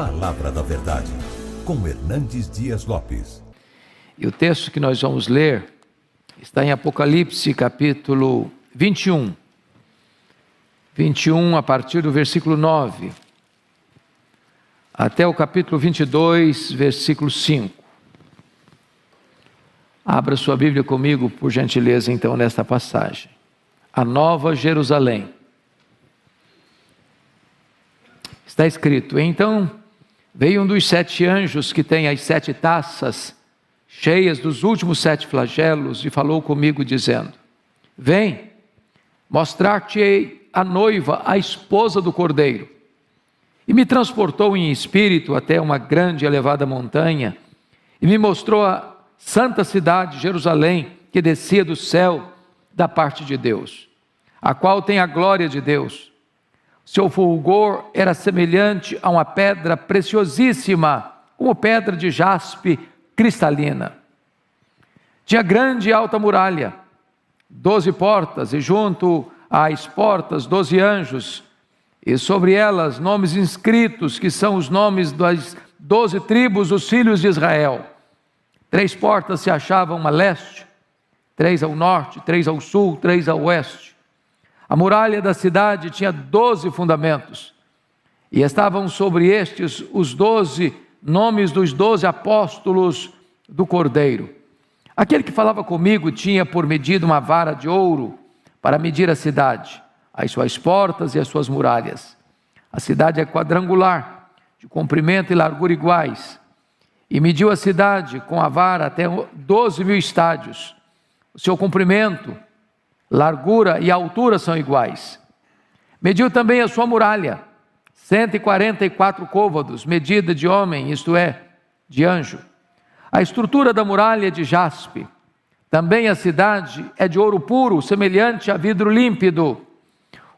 Palavra da Verdade, com Hernandes Dias Lopes. E o texto que nós vamos ler está em Apocalipse, capítulo 21. 21, a partir do versículo 9, até o capítulo 22, versículo 5. Abra sua Bíblia comigo, por gentileza, então, nesta passagem. A Nova Jerusalém. Está escrito: Então veio um dos sete anjos que tem as sete taças cheias dos últimos sete flagelos e falou comigo, dizendo: Vem, mostrar-te-ei a noiva, a esposa do cordeiro. E me transportou em espírito até uma grande e elevada montanha e me mostrou a santa cidade, Jerusalém, que descia do céu da parte de Deus, a qual tem a glória de Deus. Seu fulgor era semelhante a uma pedra preciosíssima, como pedra de jaspe cristalina. Tinha grande e alta muralha, doze portas, e junto às portas doze anjos, e sobre elas nomes inscritos, que são os nomes das doze tribos dos filhos de Israel. Três portas se achavam a leste, três ao norte, três ao sul, três ao oeste. A muralha da cidade tinha doze fundamentos, e estavam sobre estes os doze nomes dos doze apóstolos do Cordeiro. Aquele que falava comigo tinha por medida uma vara de ouro para medir a cidade, as suas portas e as suas muralhas. A cidade é quadrangular, de comprimento e largura iguais, e mediu a cidade com a vara até 12 mil estádios. O seu comprimento, largura e altura são iguais. Mediu também a sua muralha, 144 côvados, medida de homem, isto é, de anjo. A estrutura da muralha é de jaspe. Também a cidade é de ouro puro, semelhante a vidro límpido.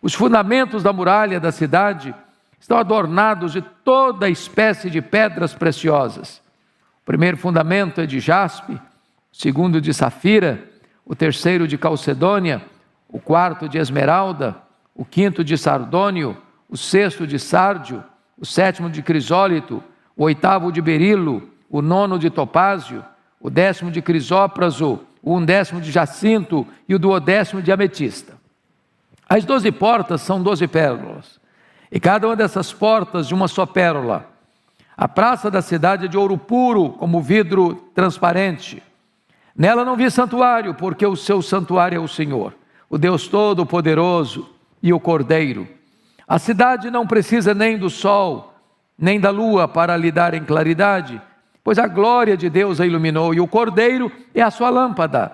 Os fundamentos da muralha da cidade estão adornados de toda espécie de pedras preciosas. O primeiro fundamento é de jaspe, o segundo de safira, o terceiro de calcedônia, o quarto de esmeralda, o quinto de sardônio, o sexto de sárdio, o sétimo de crisólito, o oitavo de berilo, o nono de topázio, o décimo de crisópraso, o undécimo de jacinto e o duodécimo de ametista. As doze portas são doze pérolas, e cada uma dessas portas de uma só pérola. A praça da cidade é de ouro puro, como vidro transparente. Nela não vi santuário, porque o seu santuário é o Senhor, o Deus Todo-Poderoso e o Cordeiro. A cidade não precisa nem do sol, nem da lua para lhe dar em claridade, pois a glória de Deus a iluminou, e o Cordeiro é a sua lâmpada.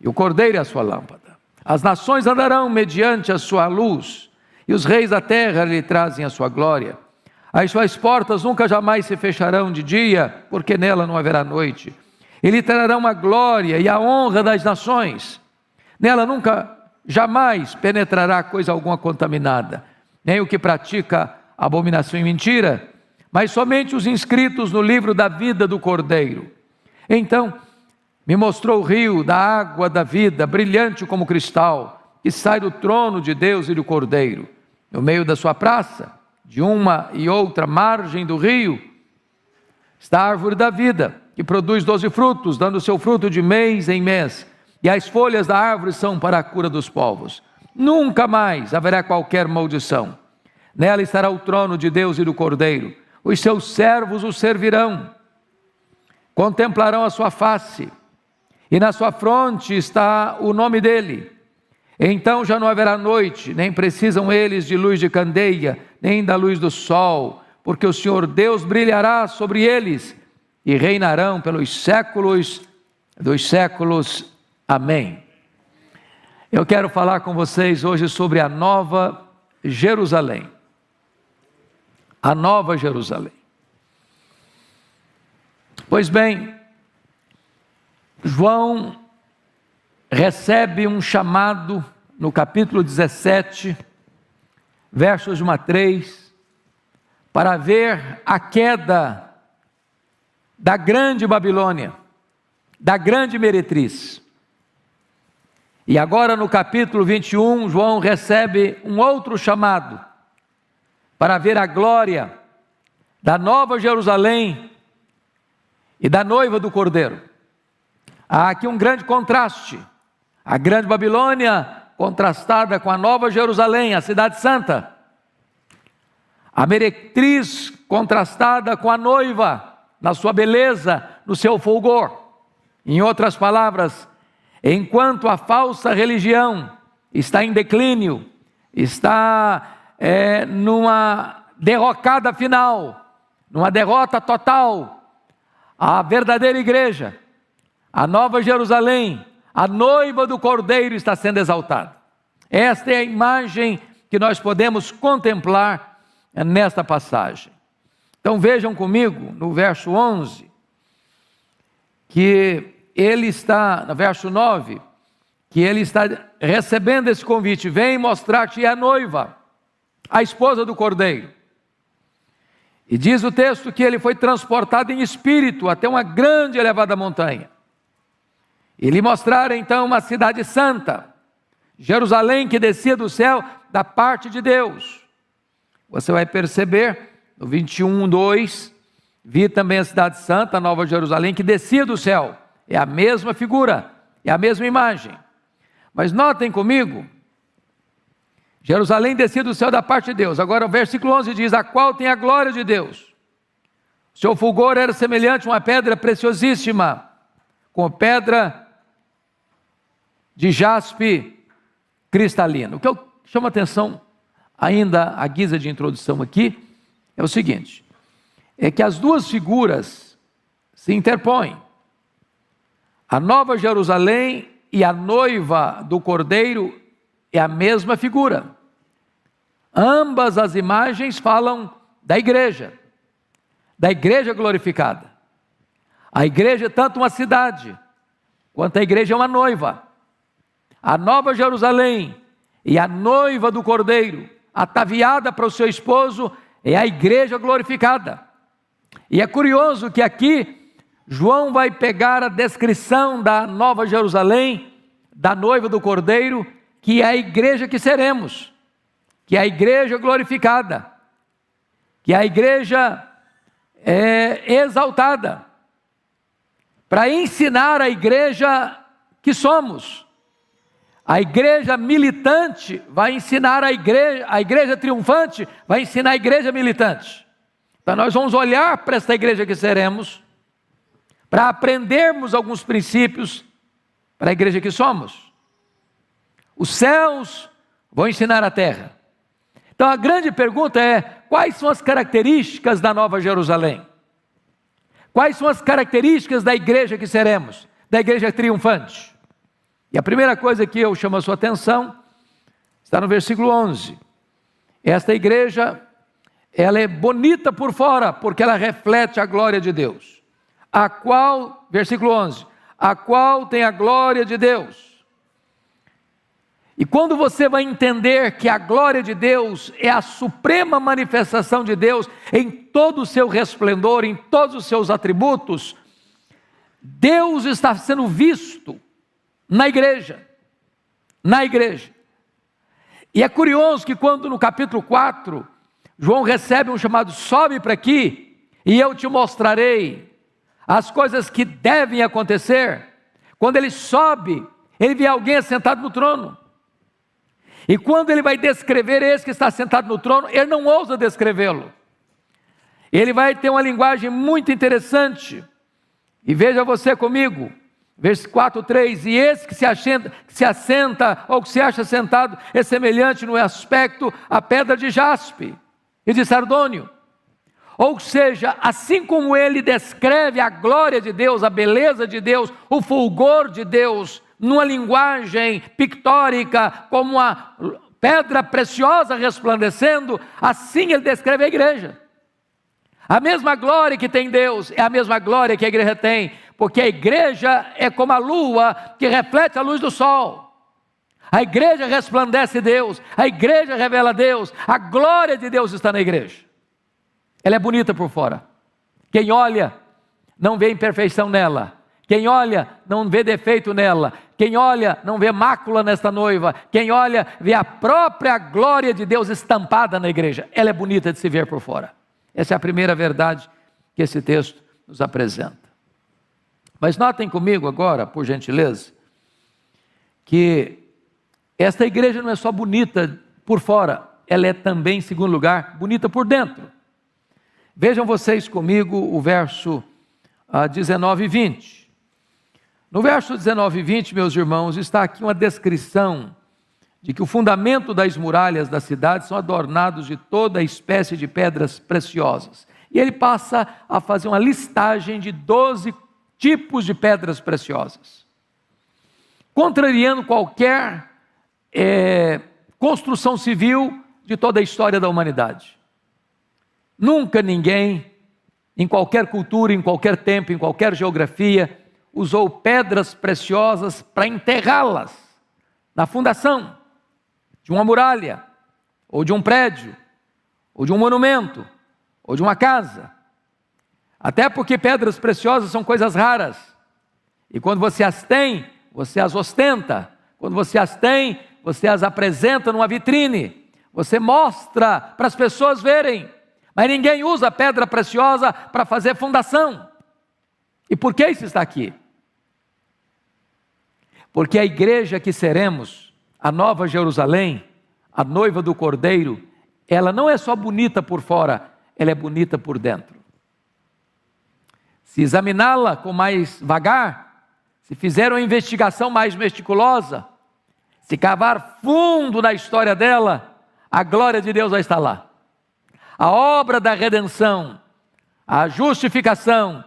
E o Cordeiro é a sua lâmpada. As nações andarão mediante a sua luz, e os reis da terra lhe trazem a sua glória. As suas portas nunca jamais se fecharão de dia, porque nela não haverá noite. Ele trará a glória e a honra das nações. Nela nunca, jamais penetrará coisa alguma contaminada, nem o que pratica abominação e mentira, mas somente os inscritos no livro da vida do Cordeiro. Então, me mostrou o rio da água da vida, brilhante como cristal, que sai do trono de Deus e do Cordeiro. No meio da sua praça, de uma e outra margem do rio, está a árvore da vida, que produz doze frutos, dando seu fruto de mês em mês, e as folhas da árvore são para a cura dos povos. Nunca mais haverá qualquer maldição. Nela estará o trono de Deus e do Cordeiro. Os seus servos o servirão, contemplarão a sua face, e na sua fronte está o nome dele. Então já não haverá noite, nem precisam eles de luz de candeia, nem da luz do sol, porque o Senhor Deus brilhará sobre eles e reinarão pelos séculos dos séculos. Amém. Eu quero falar com vocês hoje sobre a nova Jerusalém. A nova Jerusalém. Pois bem, João recebe um chamado no capítulo 17 versos de 1 a 3, para ver a queda da grande Babilônia, da grande meretriz. E agora no capítulo 21, João recebe um outro chamado para ver a glória da Nova Jerusalém e da noiva do Cordeiro. Há aqui um grande contraste. A grande Babilônia contrastada com a Nova Jerusalém, a cidade santa. A meretriz contrastada com a noiva, na sua beleza, no seu fulgor. Em outras palavras, enquanto a falsa religião está em declínio, está é, numa derrocada final, numa derrota total, a verdadeira igreja, a nova Jerusalém, a noiva do Cordeiro está sendo exaltada. Esta é a imagem que nós podemos contemplar nesta passagem. Então vejam comigo no verso 11, que ele está, no verso 9, que ele está recebendo esse convite: vem mostrar-te a noiva, a esposa do cordeiro. E diz o texto que ele foi transportado em espírito até uma grande elevada montanha. E lhe mostraram então uma cidade santa, Jerusalém que descia do céu da parte de Deus. Você vai perceber no 21, 2, vi também a cidade santa, Nova Jerusalém, que descia do céu. É a mesma figura, é a mesma imagem. Mas notem comigo, Jerusalém descia do céu da parte de Deus. Agora o versículo 11 diz: A qual tem a glória de Deus. Seu fulgor era semelhante a uma pedra preciosíssima, com pedra de jaspe cristalino. O que eu chamo a atenção, ainda a guisa de introdução aqui, é o seguinte: é que as duas figuras se interpõem. A Nova Jerusalém e a noiva do cordeiro é a mesma figura. Ambas as imagens falam da igreja, da igreja glorificada. A igreja é tanto uma cidade, quanto a igreja é uma noiva. A Nova Jerusalém e a noiva do cordeiro, ataviada para o seu esposo, é a igreja glorificada. E é curioso que aqui João vai pegar a descrição da Nova Jerusalém, da noiva do Cordeiro, que é a igreja que seremos, que é a igreja glorificada, que é a igreja é, exaltada, para ensinar a igreja que somos. A igreja militante vai ensinar a igreja, a igreja triunfante vai ensinar a igreja militante. Então nós vamos olhar para esta igreja que seremos para aprendermos alguns princípios para a igreja que somos. Os céus vão ensinar a terra. Então a grande pergunta é: quais são as características da Nova Jerusalém? Quais são as características da igreja que seremos, da igreja triunfante? E a primeira coisa que eu chamo a sua atenção está no versículo 11. Esta igreja, ela é bonita por fora, porque ela reflete a glória de Deus a qual, versículo 11, a qual tem a glória de Deus. E quando você vai entender que a glória de Deus é a suprema manifestação de Deus em todo o seu resplendor, em todos os seus atributos, Deus está sendo visto na igreja. Na igreja. E é curioso que quando no capítulo 4, João recebe um chamado: sobe para aqui e eu te mostrarei as coisas que devem acontecer, quando ele sobe, ele vê alguém sentado no trono. E quando ele vai descrever esse que está sentado no trono, ele não ousa descrevê-lo. Ele vai ter uma linguagem muito interessante. E veja você comigo, versículo 4, 3: E esse que se, assenta, que se assenta ou que se acha sentado é semelhante no aspecto à pedra de jaspe e de sardônio. Ou seja, assim como ele descreve a glória de Deus, a beleza de Deus, o fulgor de Deus, numa linguagem pictórica, como uma pedra preciosa resplandecendo, assim ele descreve a igreja. A mesma glória que tem Deus é a mesma glória que a igreja tem, porque a igreja é como a lua que reflete a luz do sol. A igreja resplandece Deus, a igreja revela Deus, a glória de Deus está na igreja. Ela é bonita por fora. Quem olha, não vê imperfeição nela. Quem olha, não vê defeito nela. Quem olha, não vê mácula nesta noiva. Quem olha, vê a própria glória de Deus estampada na igreja. Ela é bonita de se ver por fora. Essa é a primeira verdade que esse texto nos apresenta. Mas notem comigo agora, por gentileza, que esta igreja não é só bonita por fora, ela é também, em segundo lugar, bonita por dentro. Vejam vocês comigo o verso 19 ah, e 20. No verso 19 e 20, meus irmãos, está aqui uma descrição de que o fundamento das muralhas da cidade são adornados de toda espécie de pedras preciosas. E ele passa a fazer uma listagem de 12 tipos de pedras preciosas. Contrariando qualquer é, construção civil de toda a história da humanidade. Nunca ninguém, em qualquer cultura, em qualquer tempo, em qualquer geografia, usou pedras preciosas para enterrá-las na fundação de uma muralha, ou de um prédio, ou de um monumento, ou de uma casa. Até porque pedras preciosas são coisas raras. E quando você as tem, você as ostenta. Quando você as tem, você as apresenta numa vitrine. Você mostra para as pessoas verem. Mas ninguém usa pedra preciosa para fazer fundação. E por que isso está aqui? Porque a igreja que seremos, a Nova Jerusalém, a noiva do Cordeiro, ela não é só bonita por fora, ela é bonita por dentro. Se examiná-la com mais vagar, se fizer uma investigação mais meticulosa, se cavar fundo na história dela, a glória de Deus vai estar lá. A obra da redenção, a justificação,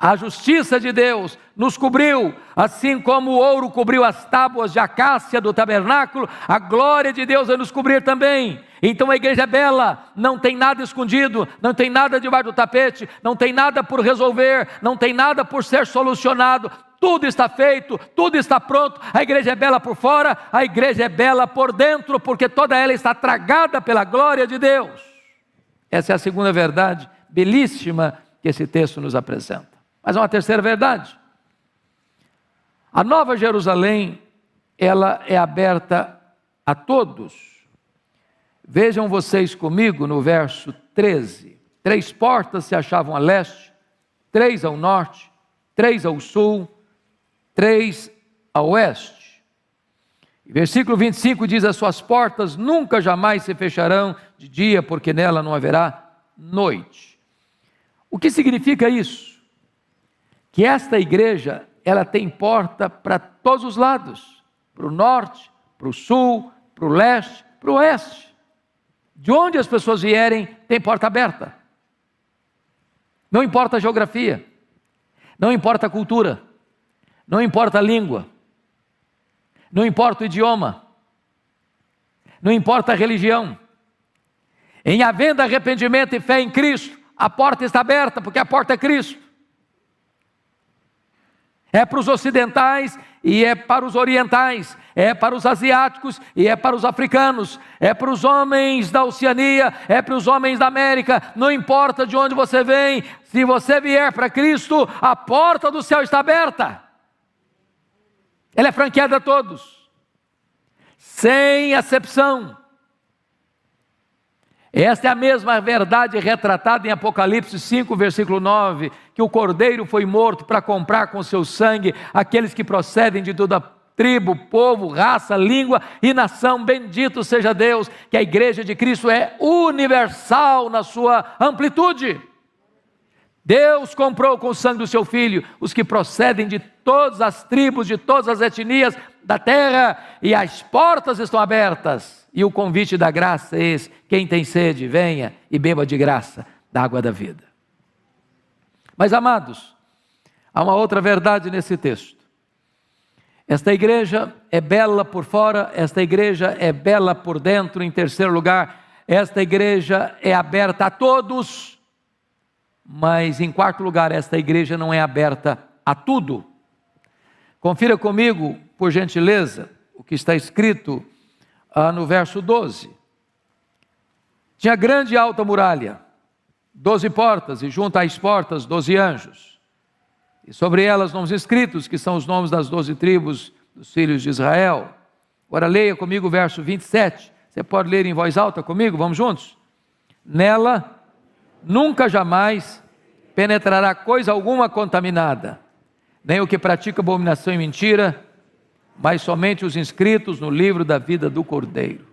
a justiça de Deus nos cobriu, assim como o ouro cobriu as tábuas de acácia do tabernáculo, a glória de Deus vai nos cobrir também. Então a igreja é bela, não tem nada escondido, não tem nada debaixo do tapete, não tem nada por resolver, não tem nada por ser solucionado, tudo está feito, tudo está pronto. A igreja é bela por fora, a igreja é bela por dentro, porque toda ela está tragada pela glória de Deus. Essa é a segunda verdade belíssima que esse texto nos apresenta. Mas há uma terceira verdade. A Nova Jerusalém, ela é aberta a todos. Vejam vocês comigo no verso 13. Três portas se achavam a leste, três ao norte, três ao sul, três ao oeste. Versículo 25 diz: As suas portas nunca jamais se fecharão de dia, porque nela não haverá noite. O que significa isso? Que esta igreja ela tem porta para todos os lados, para o norte, para o sul, para o leste, para o oeste. De onde as pessoas vierem, tem porta aberta. Não importa a geografia, não importa a cultura, não importa a língua, não importa o idioma, não importa a religião. Em havendo arrependimento e fé em Cristo, a porta está aberta, porque a porta é Cristo. É para os ocidentais e é para os orientais, é para os asiáticos e é para os africanos, é para os homens da Oceania, é para os homens da América, não importa de onde você vem, se você vier para Cristo, a porta do céu está aberta. Ela é franqueada a todos, sem acepção. Esta é a mesma verdade retratada em Apocalipse 5, versículo 9, que o cordeiro foi morto para comprar com seu sangue aqueles que procedem de toda tribo, povo, raça, língua e nação. Bendito seja Deus, que a igreja de Cristo é universal na sua amplitude. Deus comprou com o sangue do seu filho os que procedem de todas as tribos, de todas as etnias da terra, e as portas estão abertas e o convite da graça é esse: quem tem sede, venha e beba de graça da água da vida. Mas, amados, há uma outra verdade nesse texto. Esta igreja é bela por fora, esta igreja é bela por dentro. Em terceiro lugar, esta igreja é aberta a todos. Mas, em quarto lugar, esta igreja não é aberta a tudo. Confira comigo, por gentileza, o que está escrito ah, no verso 12. Tinha grande e alta muralha, doze portas, e junto às portas, doze anjos. E sobre elas nomes escritos, que são os nomes das doze tribos dos filhos de Israel. Agora leia comigo o verso 27. Você pode ler em voz alta comigo? Vamos juntos? Nela nunca jamais penetrará coisa alguma contaminada, nem o que pratica abominação e mentira, mas somente os inscritos no livro da vida do Cordeiro.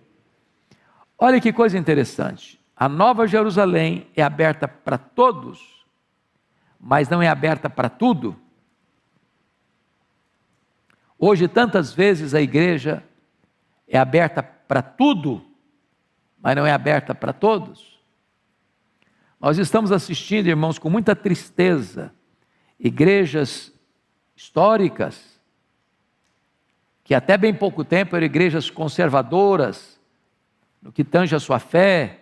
Olha que coisa interessante. A Nova Jerusalém é aberta para todos, mas não é aberta para tudo. Hoje, tantas vezes a igreja é aberta para tudo, mas não é aberta para todos. Nós estamos assistindo, irmãos, com muita tristeza, igrejas históricas, que até bem pouco tempo eram igrejas conservadoras, no que tange a sua fé,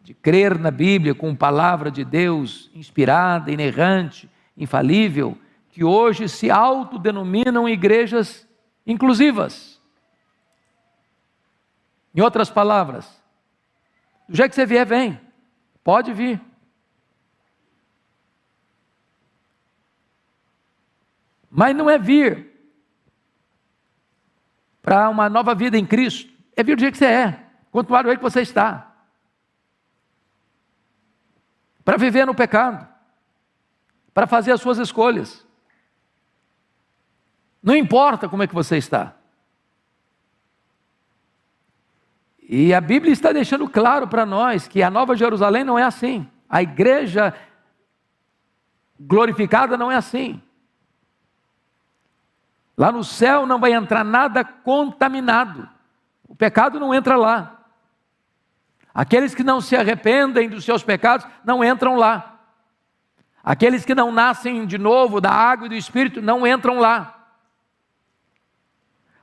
de crer na Bíblia com palavra de Deus inspirada, inerrante, infalível, que hoje se autodenominam igrejas inclusivas. Em outras palavras, do jeito que você vier, vem, pode vir. Mas não é vir para uma nova vida em Cristo, é vir do jeito que você é, continuar do jeito que você está. Para viver no pecado, para fazer as suas escolhas. Não importa como é que você está. E a Bíblia está deixando claro para nós que a Nova Jerusalém não é assim. A igreja glorificada não é assim. Lá no céu não vai entrar nada contaminado. O pecado não entra lá. Aqueles que não se arrependem dos seus pecados não entram lá. Aqueles que não nascem de novo da água e do espírito não entram lá.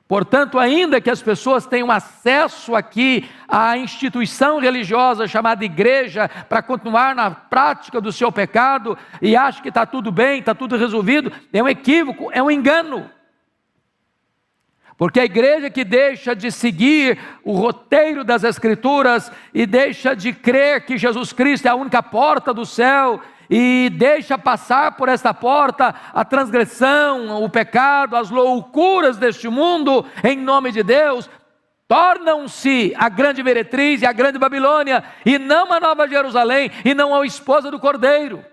Portanto, ainda que as pessoas tenham acesso aqui à instituição religiosa chamada igreja para continuar na prática do seu pecado e achem que está tudo bem, está tudo resolvido, é um equívoco, é um engano. Porque a igreja que deixa de seguir o roteiro das Escrituras e deixa de crer que Jesus Cristo é a única porta do céu e deixa passar por esta porta a transgressão, o pecado, as loucuras deste mundo, em nome de Deus, tornam-se a grande meretriz e a grande Babilônia, e não a nova Jerusalém, e não a esposa do cordeiro.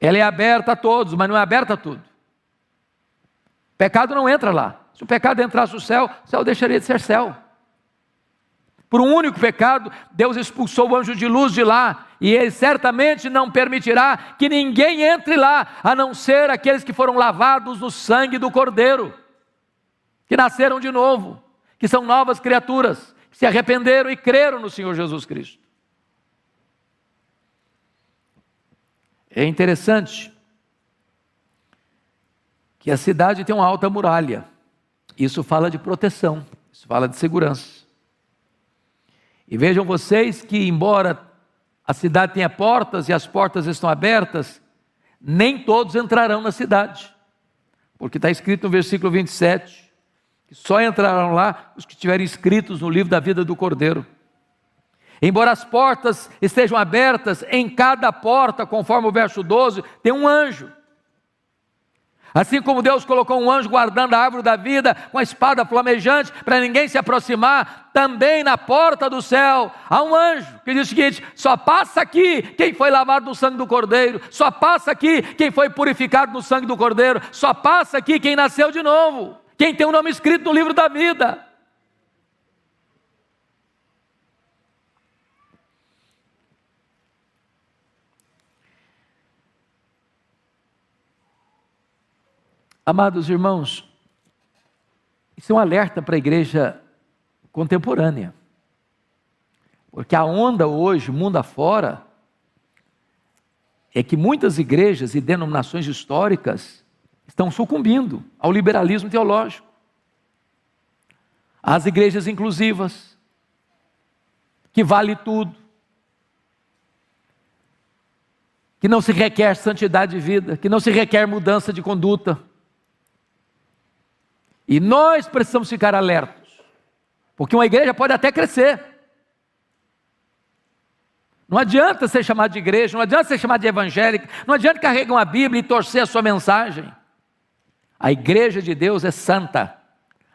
Ela é aberta a todos, mas não é aberta a tudo. Pecado não entra lá. Se o pecado entrasse no céu, o céu deixaria de ser céu. Por um único pecado, Deus expulsou o anjo de luz de lá, e ele certamente não permitirá que ninguém entre lá, a não ser aqueles que foram lavados no sangue do Cordeiro, que nasceram de novo, que são novas criaturas, que se arrependeram e creram no Senhor Jesus Cristo. É interessante que a cidade tem uma alta muralha. Isso fala de proteção, isso fala de segurança. E vejam vocês que, embora a cidade tenha portas e as portas estão abertas, nem todos entrarão na cidade. Porque está escrito no versículo 27 que só entrarão lá os que estiverem inscritos no livro da vida do Cordeiro. Embora as portas estejam abertas, em cada porta, conforme o verso 12, tem um anjo. Assim como Deus colocou um anjo guardando a árvore da vida com a espada flamejante para ninguém se aproximar, também na porta do céu há um anjo que diz o seguinte: só passa aqui quem foi lavado no sangue do Cordeiro, só passa aqui quem foi purificado no sangue do Cordeiro, só passa aqui quem nasceu de novo, quem tem o um nome escrito no livro da vida. Amados irmãos, isso é um alerta para a igreja contemporânea. Porque a onda hoje, mundo afora, é que muitas igrejas e denominações históricas estão sucumbindo ao liberalismo teológico. As igrejas inclusivas, que vale tudo, que não se requer santidade de vida, que não se requer mudança de conduta, e nós precisamos ficar alertos, porque uma igreja pode até crescer. Não adianta ser chamado de igreja, não adianta ser chamado de evangélica, não adianta carregar uma Bíblia e torcer a sua mensagem. A igreja de Deus é santa,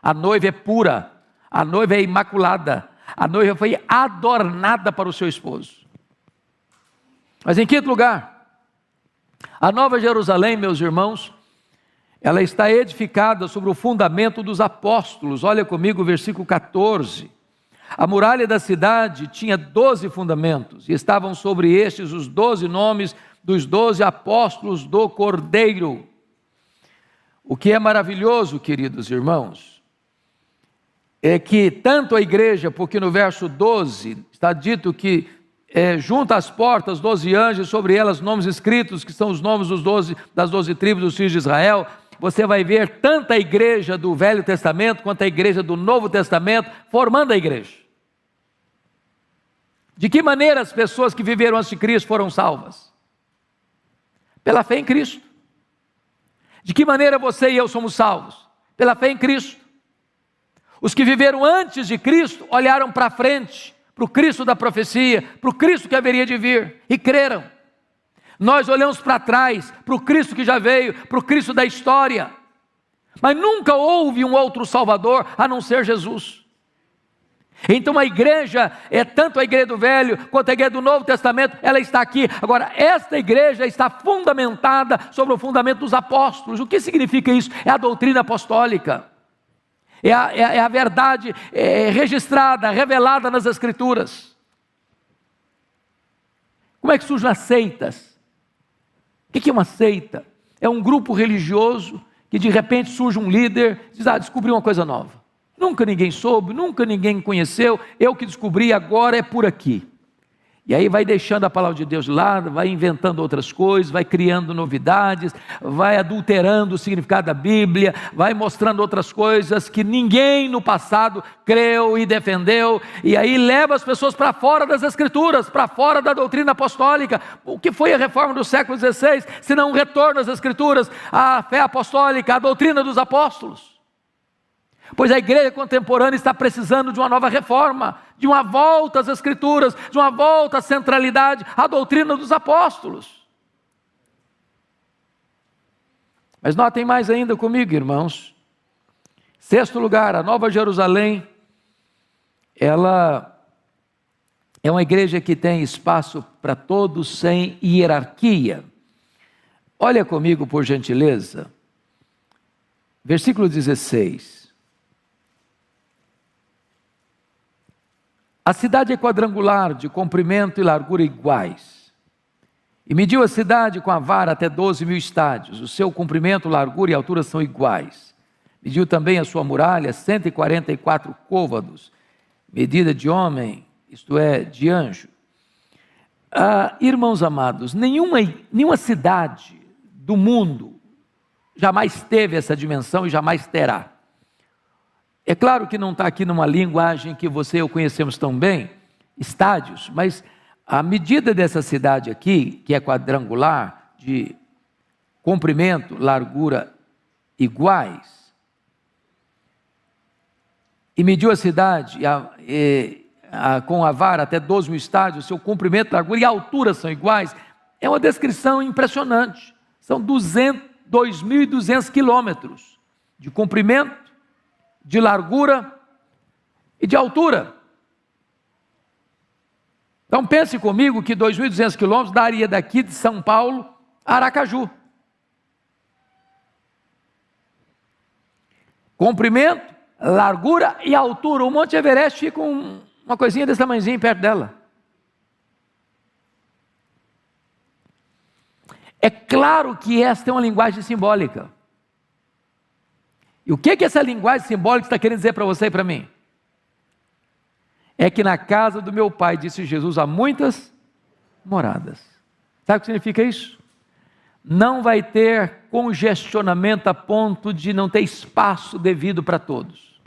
a noiva é pura, a noiva é imaculada, a noiva foi adornada para o seu esposo. Mas em quinto lugar, a Nova Jerusalém, meus irmãos, ela está edificada sobre o fundamento dos apóstolos. Olha comigo o versículo 14. A muralha da cidade tinha doze fundamentos, e estavam sobre estes os doze nomes dos doze apóstolos do Cordeiro. O que é maravilhoso, queridos irmãos, é que tanto a igreja, porque no verso 12 está dito que é, junto às portas, doze anjos, sobre elas nomes escritos, que são os nomes dos 12, das doze tribos dos filhos de Israel. Você vai ver tanto a igreja do Velho Testamento quanto a igreja do Novo Testamento formando a igreja. De que maneira as pessoas que viveram antes de Cristo foram salvas? Pela fé em Cristo. De que maneira você e eu somos salvos? Pela fé em Cristo. Os que viveram antes de Cristo olharam para frente para o Cristo da profecia, para o Cristo que haveria de vir, e creram. Nós olhamos para trás, para o Cristo que já veio, para o Cristo da história, mas nunca houve um outro Salvador a não ser Jesus. Então a igreja é tanto a igreja do Velho quanto a igreja do Novo Testamento, ela está aqui. Agora, esta igreja está fundamentada sobre o fundamento dos apóstolos. O que significa isso? É a doutrina apostólica é a, é a verdade é, registrada, revelada nas Escrituras. Como é que surgem as seitas? O que é uma seita? É um grupo religioso que de repente surge um líder diz: Ah, descobri uma coisa nova. Nunca ninguém soube, nunca ninguém conheceu, eu que descobri, agora é por aqui. E aí vai deixando a palavra de Deus de lado, vai inventando outras coisas, vai criando novidades, vai adulterando o significado da Bíblia, vai mostrando outras coisas que ninguém no passado creu e defendeu, e aí leva as pessoas para fora das Escrituras, para fora da doutrina apostólica. O que foi a reforma do século XVI, se não um retorno às Escrituras, à fé apostólica, à doutrina dos apóstolos? Pois a igreja contemporânea está precisando de uma nova reforma, de uma volta às Escrituras, de uma volta à centralidade, à doutrina dos apóstolos. Mas notem mais ainda comigo, irmãos. Sexto lugar, a Nova Jerusalém, ela é uma igreja que tem espaço para todos sem hierarquia. Olha comigo, por gentileza, versículo 16. A cidade é quadrangular, de comprimento e largura iguais. E mediu a cidade com a vara até 12 mil estádios. O seu comprimento, largura e altura são iguais. Mediu também a sua muralha, 144 côvados, medida de homem, isto é, de anjo. Ah, irmãos amados, nenhuma, nenhuma cidade do mundo jamais teve essa dimensão e jamais terá. É claro que não está aqui numa linguagem que você e eu conhecemos tão bem, estádios, mas a medida dessa cidade aqui, que é quadrangular, de comprimento, largura iguais, e mediu a cidade a, a, com a vara até 12 mil estádios, seu comprimento, largura e altura são iguais, é uma descrição impressionante. São 2.200 quilômetros de comprimento, de largura e de altura. Então pense comigo que 2.200 quilômetros daria daqui de São Paulo a Aracaju. Comprimento, largura e altura. O Monte Everest fica um, uma coisinha desse tamanhozinho perto dela. É claro que esta é uma linguagem simbólica. E o que, que essa linguagem simbólica está querendo dizer para você e para mim? É que na casa do meu pai, disse Jesus, há muitas moradas. Sabe o que significa isso? Não vai ter congestionamento a ponto de não ter espaço devido para todos.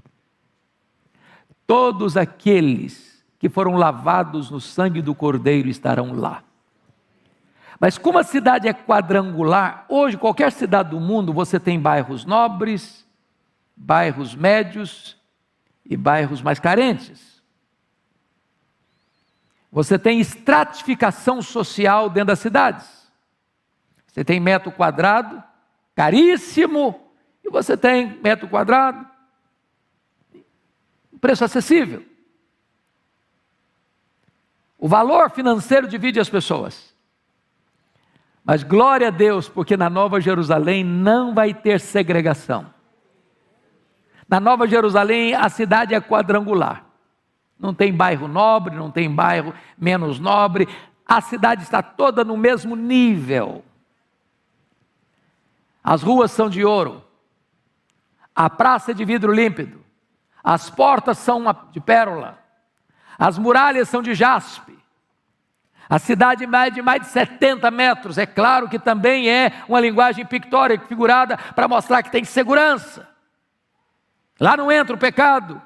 Todos aqueles que foram lavados no sangue do Cordeiro estarão lá. Mas como a cidade é quadrangular, hoje qualquer cidade do mundo você tem bairros nobres, bairros médios e bairros mais carentes. Você tem estratificação social dentro das cidades. Você tem metro quadrado, caríssimo, e você tem metro quadrado, preço acessível. O valor financeiro divide as pessoas. Mas glória a Deus, porque na Nova Jerusalém não vai ter segregação. Na Nova Jerusalém a cidade é quadrangular. Não tem bairro nobre, não tem bairro menos nobre. A cidade está toda no mesmo nível. As ruas são de ouro. A praça é de vidro límpido. As portas são de pérola. As muralhas são de jaspe. A cidade mede mais de 70 metros. É claro que também é uma linguagem pictórica, figurada, para mostrar que tem segurança. Lá não entra o pecado.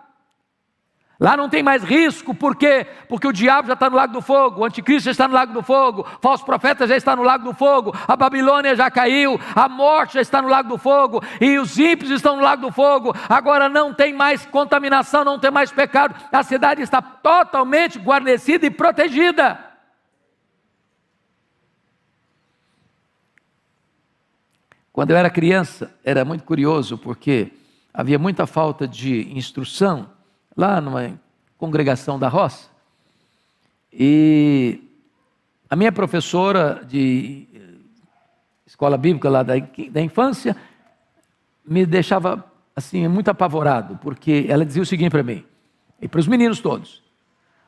Lá não tem mais risco, por quê? Porque o diabo já está no lago do fogo, o anticristo já está no lago do fogo, o falso profeta já está no lago do fogo, a Babilônia já caiu, a morte já está no lago do fogo, e os ímpios estão no lago do fogo. Agora não tem mais contaminação, não tem mais pecado, a cidade está totalmente guarnecida e protegida. Quando eu era criança, era muito curioso, porque havia muita falta de instrução lá numa congregação da roça. E a minha professora de eh, escola bíblica lá da, da infância me deixava assim muito apavorado, porque ela dizia o seguinte para mim, e para os meninos todos: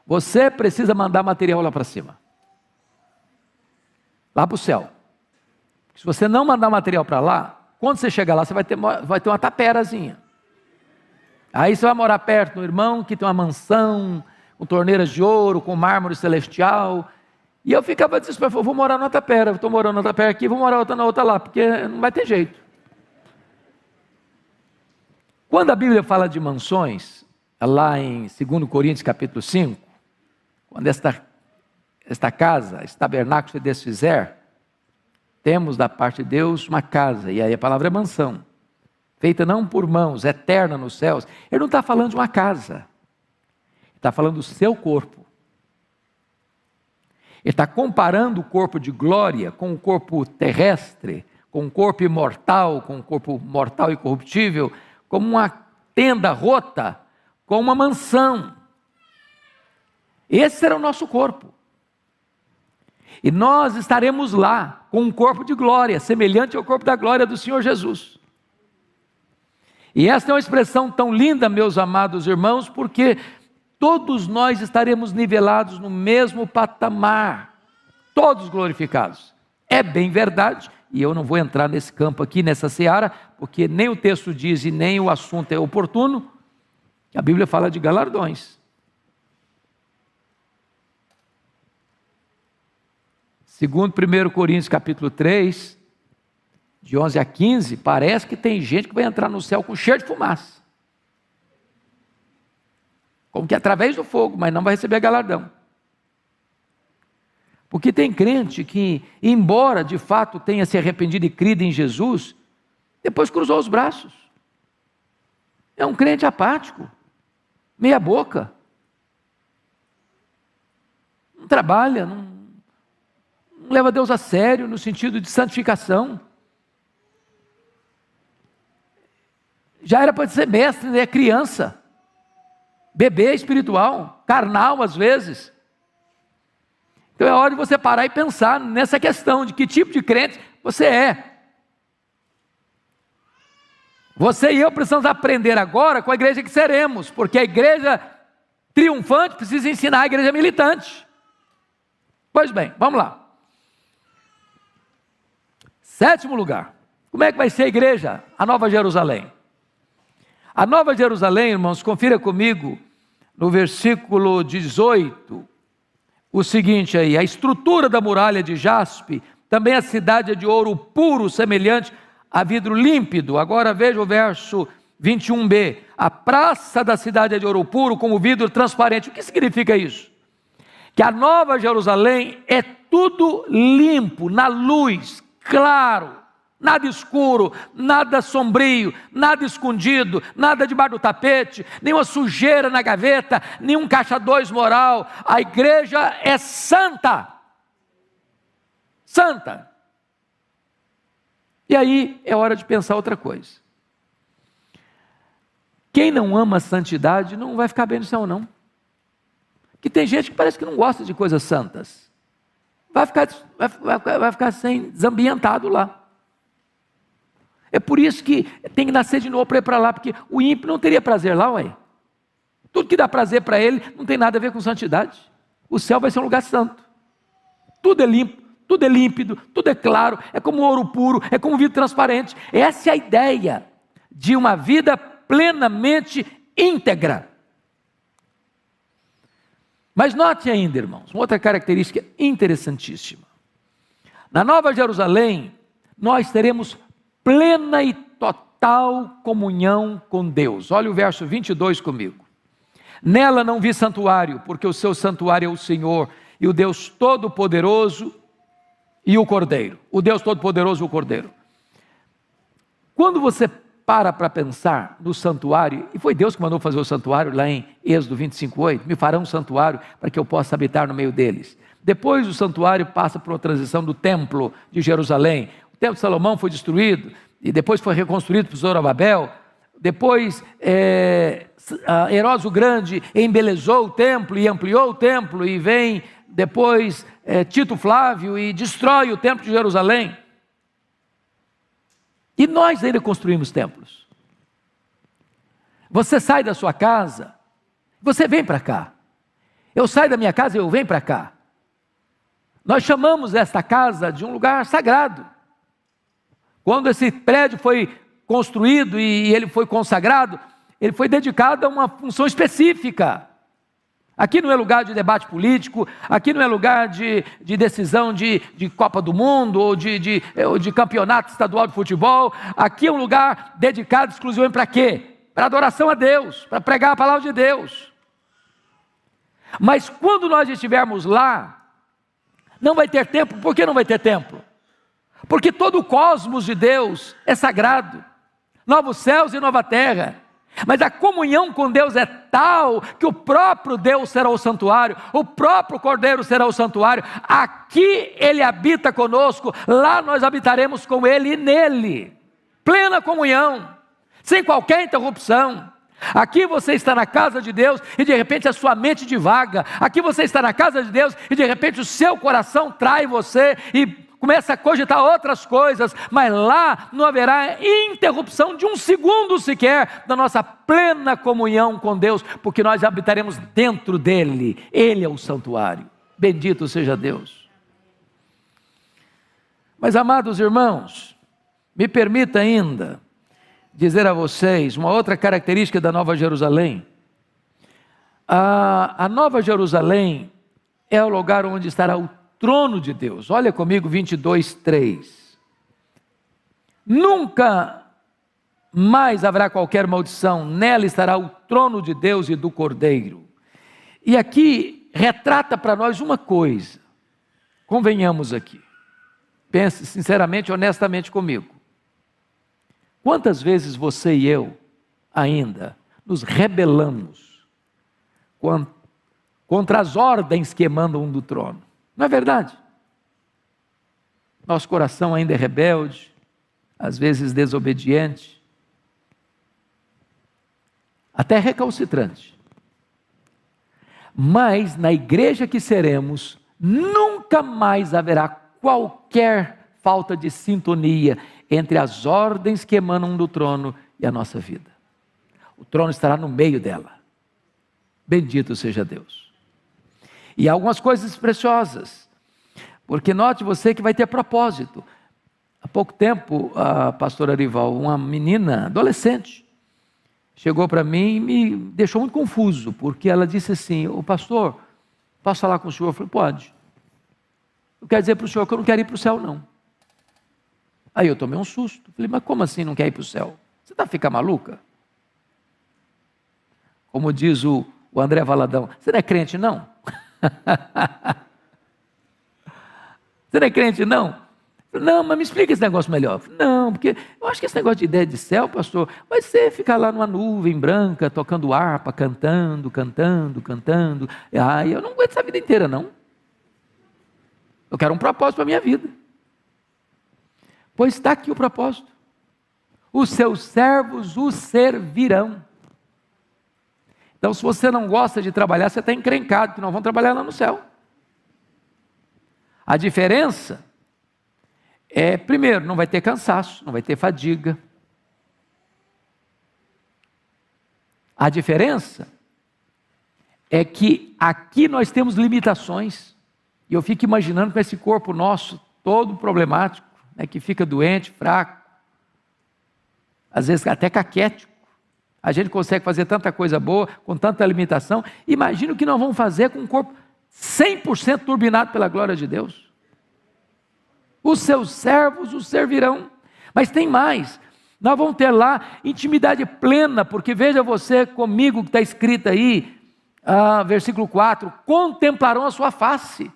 você precisa mandar material lá para cima, lá para o céu. Se você não mandar material para lá, quando você chegar lá, você vai ter, vai ter uma taperazinha. Aí você vai morar perto do irmão que tem uma mansão, com torneiras de ouro, com mármore celestial. E eu ficava desesperado, vou morar na tapera, estou morando na tapera aqui, vou morar outra na outra lá, porque não vai ter jeito. Quando a Bíblia fala de mansões, lá em 2 Coríntios capítulo 5, quando esta, esta casa, esse tabernáculo se desfizer, temos da parte de Deus uma casa, e aí a palavra é mansão feita não por mãos, eterna nos céus. Ele não está falando de uma casa, está falando do seu corpo. Ele está comparando o corpo de glória com o corpo terrestre, com o corpo imortal, com o corpo mortal e corruptível, como uma tenda rota, com uma mansão. Esse será o nosso corpo. E nós estaremos lá com um corpo de glória, semelhante ao corpo da glória do Senhor Jesus. E esta é uma expressão tão linda, meus amados irmãos, porque todos nós estaremos nivelados no mesmo patamar, todos glorificados. É bem verdade, e eu não vou entrar nesse campo aqui, nessa seara, porque nem o texto diz e nem o assunto é oportuno. A Bíblia fala de galardões. Segundo 1 Coríntios capítulo 3, de 11 a 15, parece que tem gente que vai entrar no céu com cheiro de fumaça. Como que através do fogo, mas não vai receber galardão. Porque tem crente que, embora de fato tenha se arrependido e crido em Jesus, depois cruzou os braços. É um crente apático, meia boca. Não trabalha, não, não leva Deus a sério no sentido de santificação. já era para ser mestre, é criança, bebê espiritual, carnal às vezes. Então é hora de você parar e pensar nessa questão de que tipo de crente você é. Você e eu precisamos aprender agora com a igreja que seremos, porque a igreja triunfante precisa ensinar a igreja militante. Pois bem, vamos lá. Sétimo lugar. Como é que vai ser a igreja, a Nova Jerusalém? A Nova Jerusalém, irmãos, confira comigo no versículo 18, o seguinte aí: a estrutura da muralha de jaspe, também a cidade é de ouro puro, semelhante a vidro límpido. Agora veja o verso 21b: a praça da cidade é de ouro puro, como vidro transparente. O que significa isso? Que a Nova Jerusalém é tudo limpo, na luz, claro nada escuro, nada sombrio, nada escondido, nada debaixo do tapete, nenhuma sujeira na gaveta, nenhum caixa dois moral. A igreja é santa. Santa. E aí é hora de pensar outra coisa. Quem não ama a santidade não vai ficar bem no céu, não. Que tem gente que parece que não gosta de coisas santas. Vai ficar, vai, vai, ficar sem, desambientado lá. É por isso que tem que nascer de novo para ir para lá, porque o ímpio não teria prazer lá, ué. Tudo que dá prazer para ele não tem nada a ver com santidade. O céu vai ser um lugar santo. Tudo é limpo, tudo é límpido, tudo é claro, é como ouro puro, é como vidro transparente. Essa é a ideia de uma vida plenamente íntegra. Mas note ainda, irmãos, uma outra característica interessantíssima. Na Nova Jerusalém, nós teremos plena e total comunhão com Deus. Olha o verso 22 comigo. Nela não vi santuário, porque o seu santuário é o Senhor e o Deus Todo-Poderoso e o Cordeiro. O Deus Todo-Poderoso e o Cordeiro. Quando você para para pensar no santuário, e foi Deus que mandou fazer o santuário lá em Êxodo 25:8, me farão um santuário para que eu possa habitar no meio deles. Depois o santuário passa por uma transição do templo de Jerusalém. O templo de Salomão foi destruído e depois foi reconstruído por Zorobabel. Depois é, Herodes o Grande embelezou o templo e ampliou o templo e vem depois é, Tito Flávio e destrói o templo de Jerusalém. E nós ainda construímos templos. Você sai da sua casa, você vem para cá. Eu saio da minha casa eu venho para cá. Nós chamamos esta casa de um lugar sagrado. Quando esse prédio foi construído e ele foi consagrado, ele foi dedicado a uma função específica. Aqui não é lugar de debate político, aqui não é lugar de, de decisão de, de Copa do Mundo ou de, de, campeonato estadual de futebol. Aqui é um lugar dedicado exclusivamente para quê? Para adoração a Deus, para pregar a palavra de Deus. Mas quando nós estivermos lá, não vai ter tempo. Por que não vai ter tempo? Porque todo o cosmos de Deus é sagrado novos céus e nova terra. Mas a comunhão com Deus é tal que o próprio Deus será o santuário, o próprio Cordeiro será o santuário. Aqui ele habita conosco, lá nós habitaremos com ele e nele. Plena comunhão, sem qualquer interrupção. Aqui você está na casa de Deus e de repente a sua mente divaga. Aqui você está na casa de Deus e de repente o seu coração trai você e começa a cogitar outras coisas, mas lá não haverá interrupção de um segundo sequer da nossa plena comunhão com Deus, porque nós habitaremos dentro dele, ele é o santuário. Bendito seja Deus. Mas amados irmãos, me permita ainda dizer a vocês uma outra característica da Nova Jerusalém. A, a Nova Jerusalém é o lugar onde estará o trono de Deus. Olha comigo 22, 3. Nunca mais haverá qualquer maldição, nela estará o trono de Deus e do Cordeiro. E aqui retrata para nós uma coisa, convenhamos aqui, pense sinceramente, honestamente comigo. Quantas vezes você e eu ainda nos rebelamos contra as ordens que emanam do trono? Não é verdade? Nosso coração ainda é rebelde, às vezes desobediente, até recalcitrante. Mas na igreja que seremos, nunca mais haverá qualquer falta de sintonia entre as ordens que emanam do trono e a nossa vida. O trono estará no meio dela. Bendito seja Deus. E algumas coisas preciosas. Porque note você que vai ter propósito. Há pouco tempo, a pastora Arival, uma menina adolescente, chegou para mim e me deixou muito confuso, porque ela disse assim: O pastor, posso falar com o senhor? Eu falei: Pode. Eu quero dizer para o senhor que eu não quero ir para o céu, não. Aí eu tomei um susto. Falei: Mas como assim não quer ir para o céu? Você está ficando maluca? Como diz o, o André Valadão: Você não é crente, não? Você não é crente, não? Não, mas me explica esse negócio melhor. Não, porque eu acho que esse negócio de ideia de céu, pastor, vai ser ficar lá numa nuvem branca, tocando harpa, cantando, cantando, cantando. Ah, eu não aguento essa vida inteira, não. Eu quero um propósito para a minha vida. Pois está aqui o propósito. Os seus servos o servirão. Então, se você não gosta de trabalhar, você está encrencado, que não vão trabalhar lá no céu. A diferença é, primeiro, não vai ter cansaço, não vai ter fadiga. A diferença é que aqui nós temos limitações. E eu fico imaginando com esse corpo nosso todo problemático, né, que fica doente, fraco, às vezes até caquético. A gente consegue fazer tanta coisa boa, com tanta limitação. Imagina o que nós vamos fazer com um corpo 100% turbinado pela glória de Deus. Os seus servos o servirão. Mas tem mais. Nós vamos ter lá intimidade plena, porque veja você comigo que está escrito aí, ah, versículo 4: contemplarão a sua face.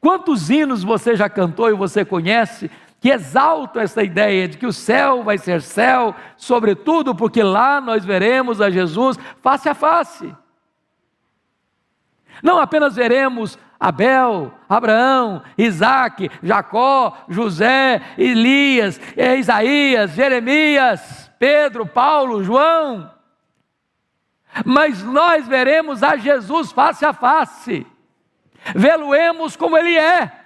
Quantos hinos você já cantou e você conhece que exaltam essa ideia de que o céu vai ser céu, sobretudo porque lá nós veremos a Jesus face a face. Não apenas veremos Abel, Abraão, Isaac, Jacó, José, Elias, Isaías, Jeremias, Pedro, Paulo, João. Mas nós veremos a Jesus face a face, vê-lo-emos como Ele é.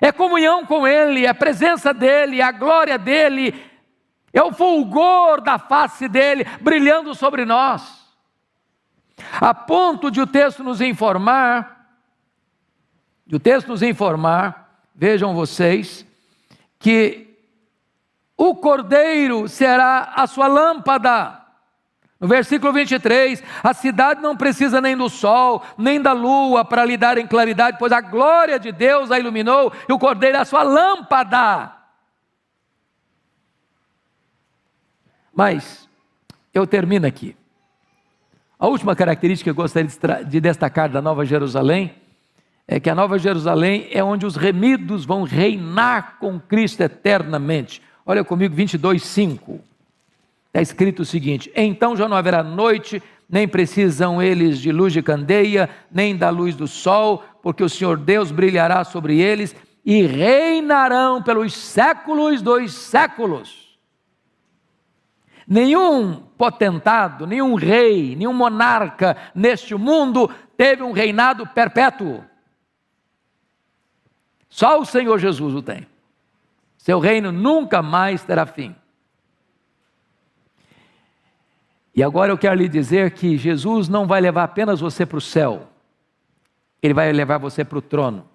É comunhão com Ele, é presença dEle, é a glória dEle, é o fulgor da face dEle brilhando sobre nós. A ponto de o texto nos informar, de o texto nos informar, vejam vocês, que o cordeiro será a sua lâmpada. No versículo 23, a cidade não precisa nem do sol, nem da lua para lhe dar em claridade, pois a glória de Deus a iluminou e o cordeiro é a sua lâmpada. Mas eu termino aqui. A última característica que eu gostaria de destacar da Nova Jerusalém é que a Nova Jerusalém é onde os remidos vão reinar com Cristo eternamente. Olha comigo, 22, 5. Está escrito o seguinte: Então já não haverá noite, nem precisam eles de luz de candeia, nem da luz do sol, porque o Senhor Deus brilhará sobre eles e reinarão pelos séculos dos séculos. Nenhum potentado, nenhum rei, nenhum monarca neste mundo teve um reinado perpétuo. Só o Senhor Jesus o tem. Seu reino nunca mais terá fim. E agora eu quero lhe dizer que Jesus não vai levar apenas você para o céu, ele vai levar você para o trono.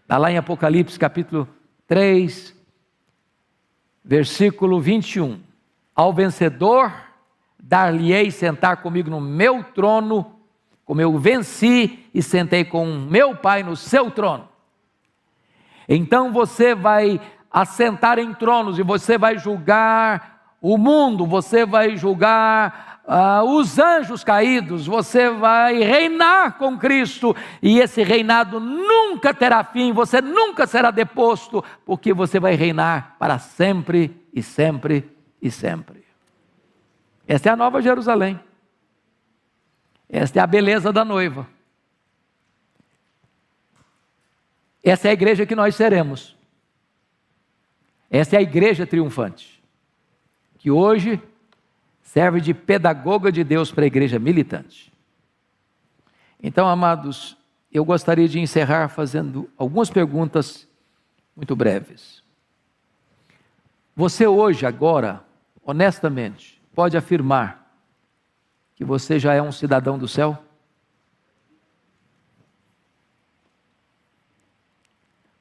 Está lá em Apocalipse capítulo 3, versículo 21. Ao vencedor, dar-lhe-ei sentar comigo no meu trono, como eu venci e sentei com meu Pai no seu trono. Então você vai assentar em tronos e você vai julgar o mundo, você vai julgar uh, os anjos caídos, você vai reinar com Cristo e esse reinado nunca terá fim, você nunca será deposto, porque você vai reinar para sempre e sempre e sempre. Esta é a nova Jerusalém. Esta é a beleza da noiva. Essa é a igreja que nós seremos. Essa é a igreja triunfante, que hoje serve de pedagoga de Deus para a igreja militante. Então, amados, eu gostaria de encerrar fazendo algumas perguntas muito breves. Você hoje, agora, honestamente, pode afirmar que você já é um cidadão do céu?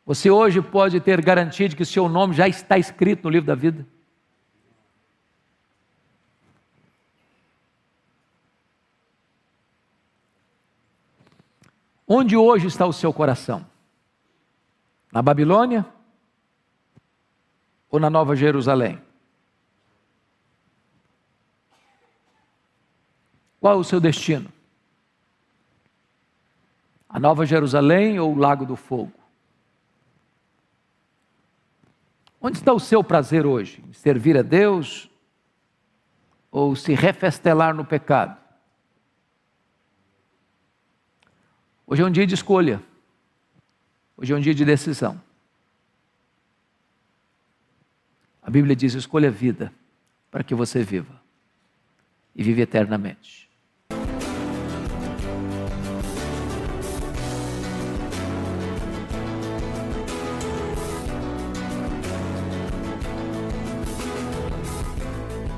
Você hoje pode ter garantia de que seu nome já está escrito no livro da vida? Onde hoje está o seu coração? Na Babilônia ou na Nova Jerusalém? Qual é o seu destino? A Nova Jerusalém ou o Lago do Fogo? Onde está o seu prazer hoje? Servir a Deus ou se refestelar no pecado? Hoje é um dia de escolha. Hoje é um dia de decisão. A Bíblia diz: escolha a vida para que você viva e vive eternamente.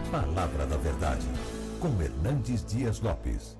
Palavra da Verdade, com Hernandes Dias Lopes.